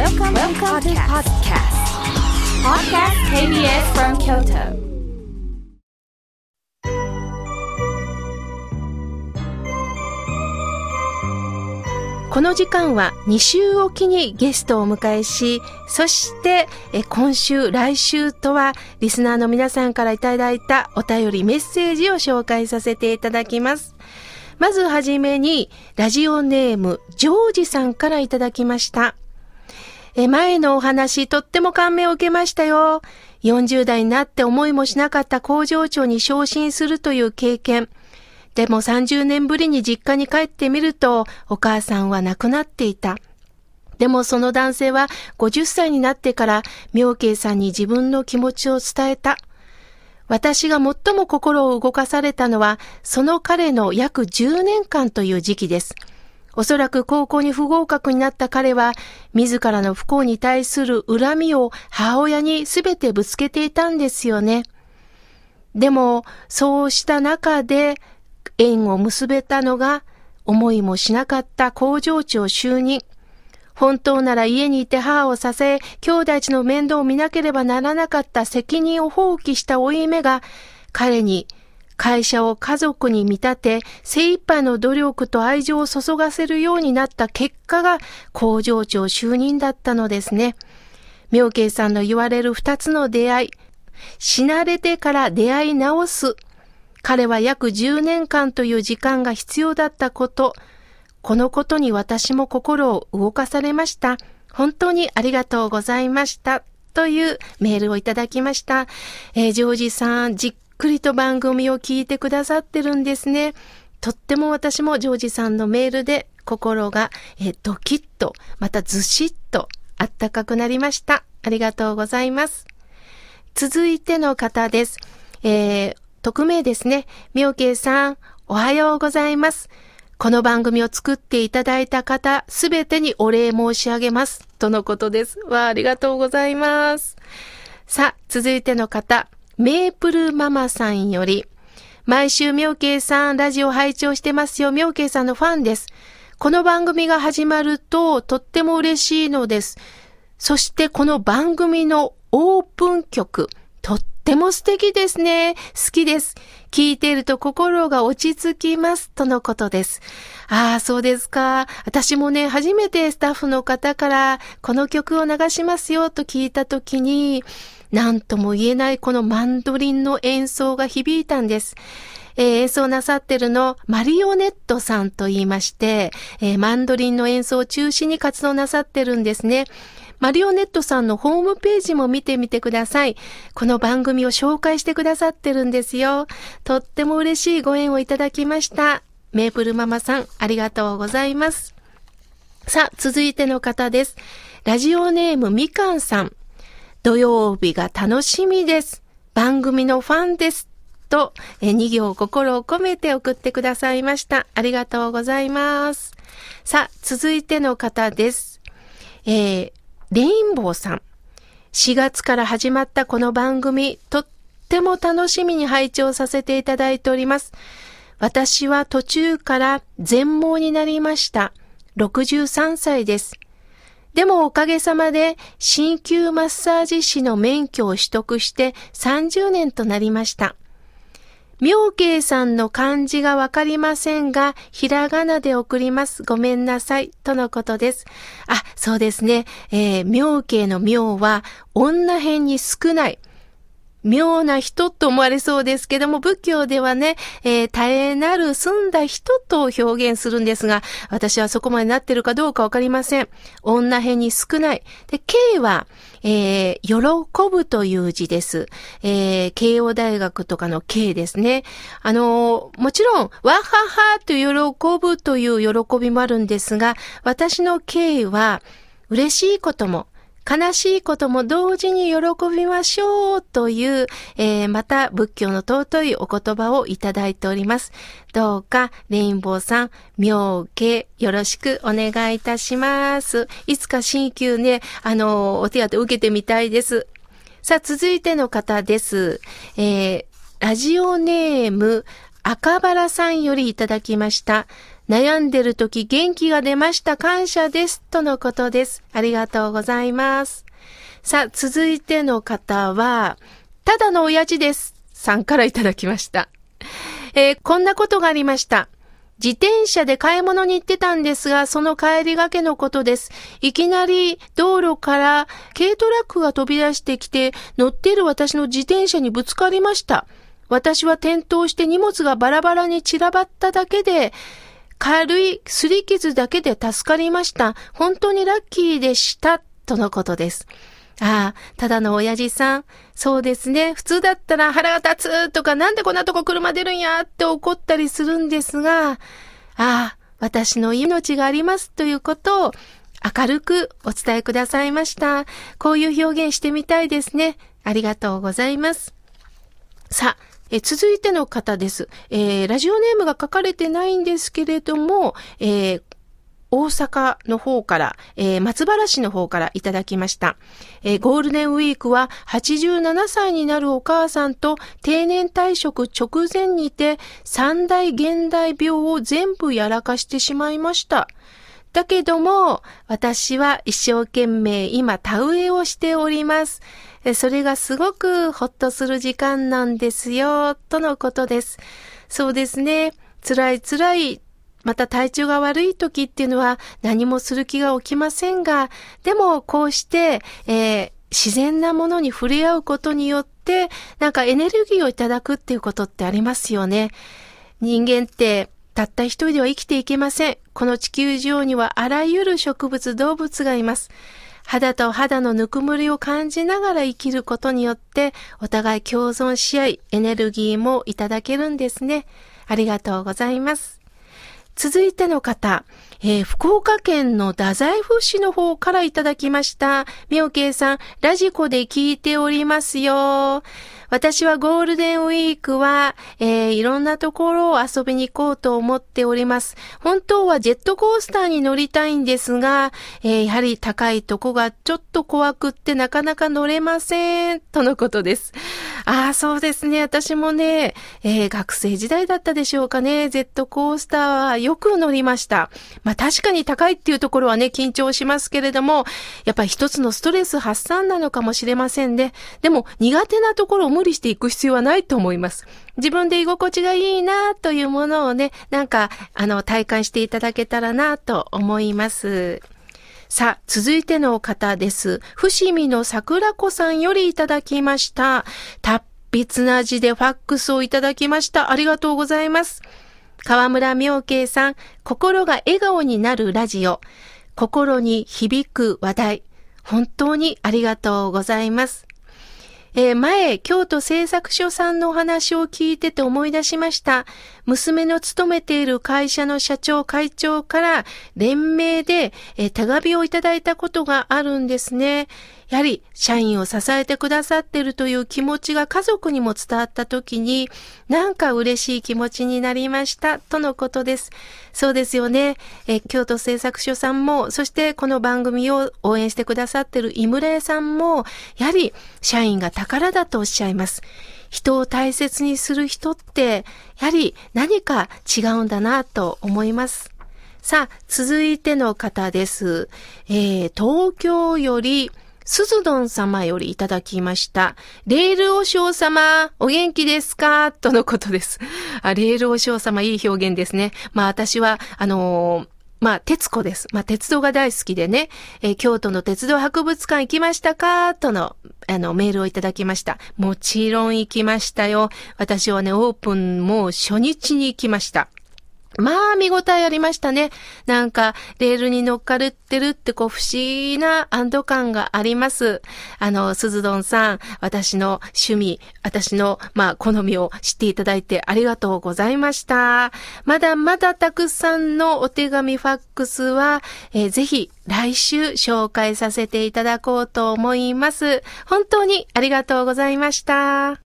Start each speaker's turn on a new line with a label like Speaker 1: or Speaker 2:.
Speaker 1: Welcome, Welcome to podcast. Podcast KBS from Kyoto.
Speaker 2: この時間は2週おきにゲストをお迎えし、そしてえ今週、来週とはリスナーの皆さんからいただいたお便りメッセージを紹介させていただきます。まずはじめに、ラジオネーム、ジョージさんからいただきました。え前のお話、とっても感銘を受けましたよ。40代になって思いもしなかった工場長に昇進するという経験。でも30年ぶりに実家に帰ってみると、お母さんは亡くなっていた。でもその男性は50歳になってから妙慶さんに自分の気持ちを伝えた。私が最も心を動かされたのは、その彼の約10年間という時期です。おそらく高校に不合格になった彼は、自らの不幸に対する恨みを母親に全てぶつけていたんですよね。でも、そうした中で、縁を結べたのが思いもしなかった工場長就任。本当なら家にいて母を支え、兄弟地の面倒を見なければならなかった責任を放棄した負い目が、彼に会社を家族に見立て、精一杯の努力と愛情を注がせるようになった結果が工場長就任だったのですね。妙慶さんの言われる二つの出会い、死なれてから出会い直す彼は約10年間という時間が必要だったこと、このことに私も心を動かされました。本当にありがとうございました。というメールをいただきました。えー、ジョージさん、じっくりと番組を聞いてくださってるんですね。とっても私もジョージさんのメールで心が、え、ドキッと、またずしっとあったかくなりました。ありがとうございます。続いての方です。えー、匿名ですね。妙慶さん、おはようございます。この番組を作っていただいた方、すべてにお礼申し上げます。とのことです。わあ、ありがとうございます。さあ、続いての方、メープルママさんより、毎週妙慶さん、ラジオ拝聴してますよ。妙慶さんのファンです。この番組が始まると、とっても嬉しいのです。そしてこの番組のオープン曲、とっても素敵ですね。好きです。聞いていると心が落ち着きます。とのことです。ああ、そうですか。私もね、初めてスタッフの方からこの曲を流しますよと聞いたときに、何とも言えないこのマンドリンの演奏が響いたんです。えー、演奏なさってるの、マリオネットさんと言いまして、えー、マンドリンの演奏を中心に活動なさってるんですね。マリオネットさんのホームページも見てみてください。この番組を紹介してくださってるんですよ。とっても嬉しいご縁をいただきました。メープルママさん、ありがとうございます。さあ、続いての方です。ラジオネームみかんさん。土曜日が楽しみです。番組のファンです。と、え2行心を込めて送ってくださいました。ありがとうございます。さあ、続いての方です。えー、レインボーさん。4月から始まったこの番組、とっても楽しみに拝聴させていただいております。私は途中から全盲になりました。63歳です。でもおかげさまで鍼灸マッサージ師の免許を取得して30年となりました。妙慶さんの漢字がわかりませんが、ひらがなで送ります。ごめんなさい。とのことです。あ、そうですね。えー、妙慶の妙は、女編に少ない。妙な人と思われそうですけども、仏教ではね、えー、絶えなる澄んだ人と表現するんですが、私はそこまでなってるかどうかわかりません。女編に少ない。で、慶は、えー、喜ぶという字です。えー、慶応大学とかの慶ですね。あのー、もちろん、わははと喜ぶという喜びもあるんですが、私の慶は、嬉しいことも、悲しいことも同時に喜びましょうという、えー、また仏教の尊いお言葉をいただいております。どうか、レインボーさん、妙慶よろしくお願いいたします。いつか新旧ね、あの、お手当受けてみたいです。さあ、続いての方です。えー、ラジオネーム、赤原さんよりいただきました。悩んでる時元気が出ました。感謝です。とのことです。ありがとうございます。さあ、続いての方は、ただの親父です。さんからいただきました。えーこんなことがありました。自転車で買い物に行ってたんですが、その帰りがけのことです。いきなり道路から軽トラックが飛び出してきて、乗っている私の自転車にぶつかりました。私は転倒して荷物がバラバラに散らばっただけで、軽い擦り傷だけで助かりました。本当にラッキーでした。とのことです。ああ、ただの親父さん。そうですね。普通だったら腹が立つとか、なんでこんなとこ車出るんやって怒ったりするんですが、ああ、私の命がありますということを明るくお伝えくださいました。こういう表現してみたいですね。ありがとうございます。さあ、え続いての方です。えーラジオネームが書かれてないんですけれども、えー大阪の方から、えー松原市の方からいただきました。えーゴールデンウィークは87歳になるお母さんと定年退職直前にて三大現代病を全部やらかしてしまいました。だけども、私は一生懸命今田植えをしております。それがすごくほっとする時間なんですよ、とのことです。そうですね。辛い辛い、また体調が悪い時っていうのは何もする気が起きませんが、でもこうして、えー自然なものに触れ合うことによって、なんかエネルギーをいただくっていうことってありますよね。人間ってたった一人では生きていけません。この地球上にはあらゆる植物、動物がいます。肌と肌のぬくもりを感じながら生きることによって、お互い共存し合い、エネルギーもいただけるんですね。ありがとうございます。続いての方、えー福岡県の太宰府市の方からいただきました。みおけいさん、ラジコで聞いておりますよ。私はゴールデンウィークは、えーいろんなところを遊びに行こうと思っております。本当はジェットコースターに乗りたいんですが、えーやはり高いとこがちょっと怖くってなかなか乗れません。とのことです。ああ、そうですね。私もね、えー学生時代だったでしょうかね。ジェットコースターはよく乗りました。まあ確かに高いっていうところはね、緊張しますけれども、やっぱり一つのストレス発散なのかもしれませんね。でも苦手なところを無理していく必要はないと思います。自分で居心地がいいなというものをね、なんか、あの、体感していただけたらなと思います。さあ、続いての方です。伏見の桜子さんよりいただきました。達筆な字でファックスをいただきました。ありがとうございます。河村明慶さん、心が笑顔になるラジオ。心に響く話題。本当にありがとうございます。えー前、京都製作所さんのお話を聞いてて思い出しました。娘の勤めている会社の社長会長から連名で、えー手紙をいただいたことがあるんですね。やはり社員を支えてくださっているという気持ちが家族にも伝わった時に、なんか嬉しい気持ちになりました、とのことです。そうですよね。え京都製作所さんも、そしてこの番組を応援してくださっている井村屋さんも、やはり社員が宝だとおっしゃいます。人を大切にする人って、やはり何か違うんだなと思います。さあ、続いての方です。えー東京より、すずどん様よりいただきました。レールお嬢様、お元気ですか？とのことです。あ、レールお嬢様、いい表現ですね。まあ私は、あのーまあ、鉄子です。まあ、鉄道が大好きでね、えー京都の鉄道博物館行きましたか？との、あの、メールをいただきました。もちろん行きましたよ。私はね、オープンもう初日に行きました。まあ、見応えありましたね。なんか、レールに乗っかるってるって、こう、不思議な安堵感があります。あの、鈴どんさん、私の趣味、私の、まあ、好みを知っていただいてありがとうございました。まだまだたくさんのお手紙ファックスは、えーぜひ、来週紹介させていただこうと思います。本当にありがとうございました。